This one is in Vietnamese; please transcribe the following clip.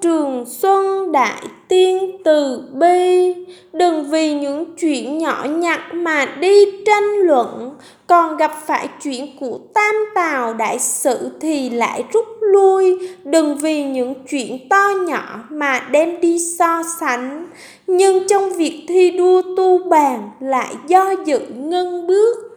trường xuân đại tiên từ bi. Đừng vì những chuyện nhỏ nhặt mà đi tranh luận. Còn gặp phải chuyện của tam tào đại sự thì lại rút lui. Đừng vì những chuyện to nhỏ mà đem đi so sánh. Nhưng trong việc thi đua tu bàn lại do dự ngưng bước.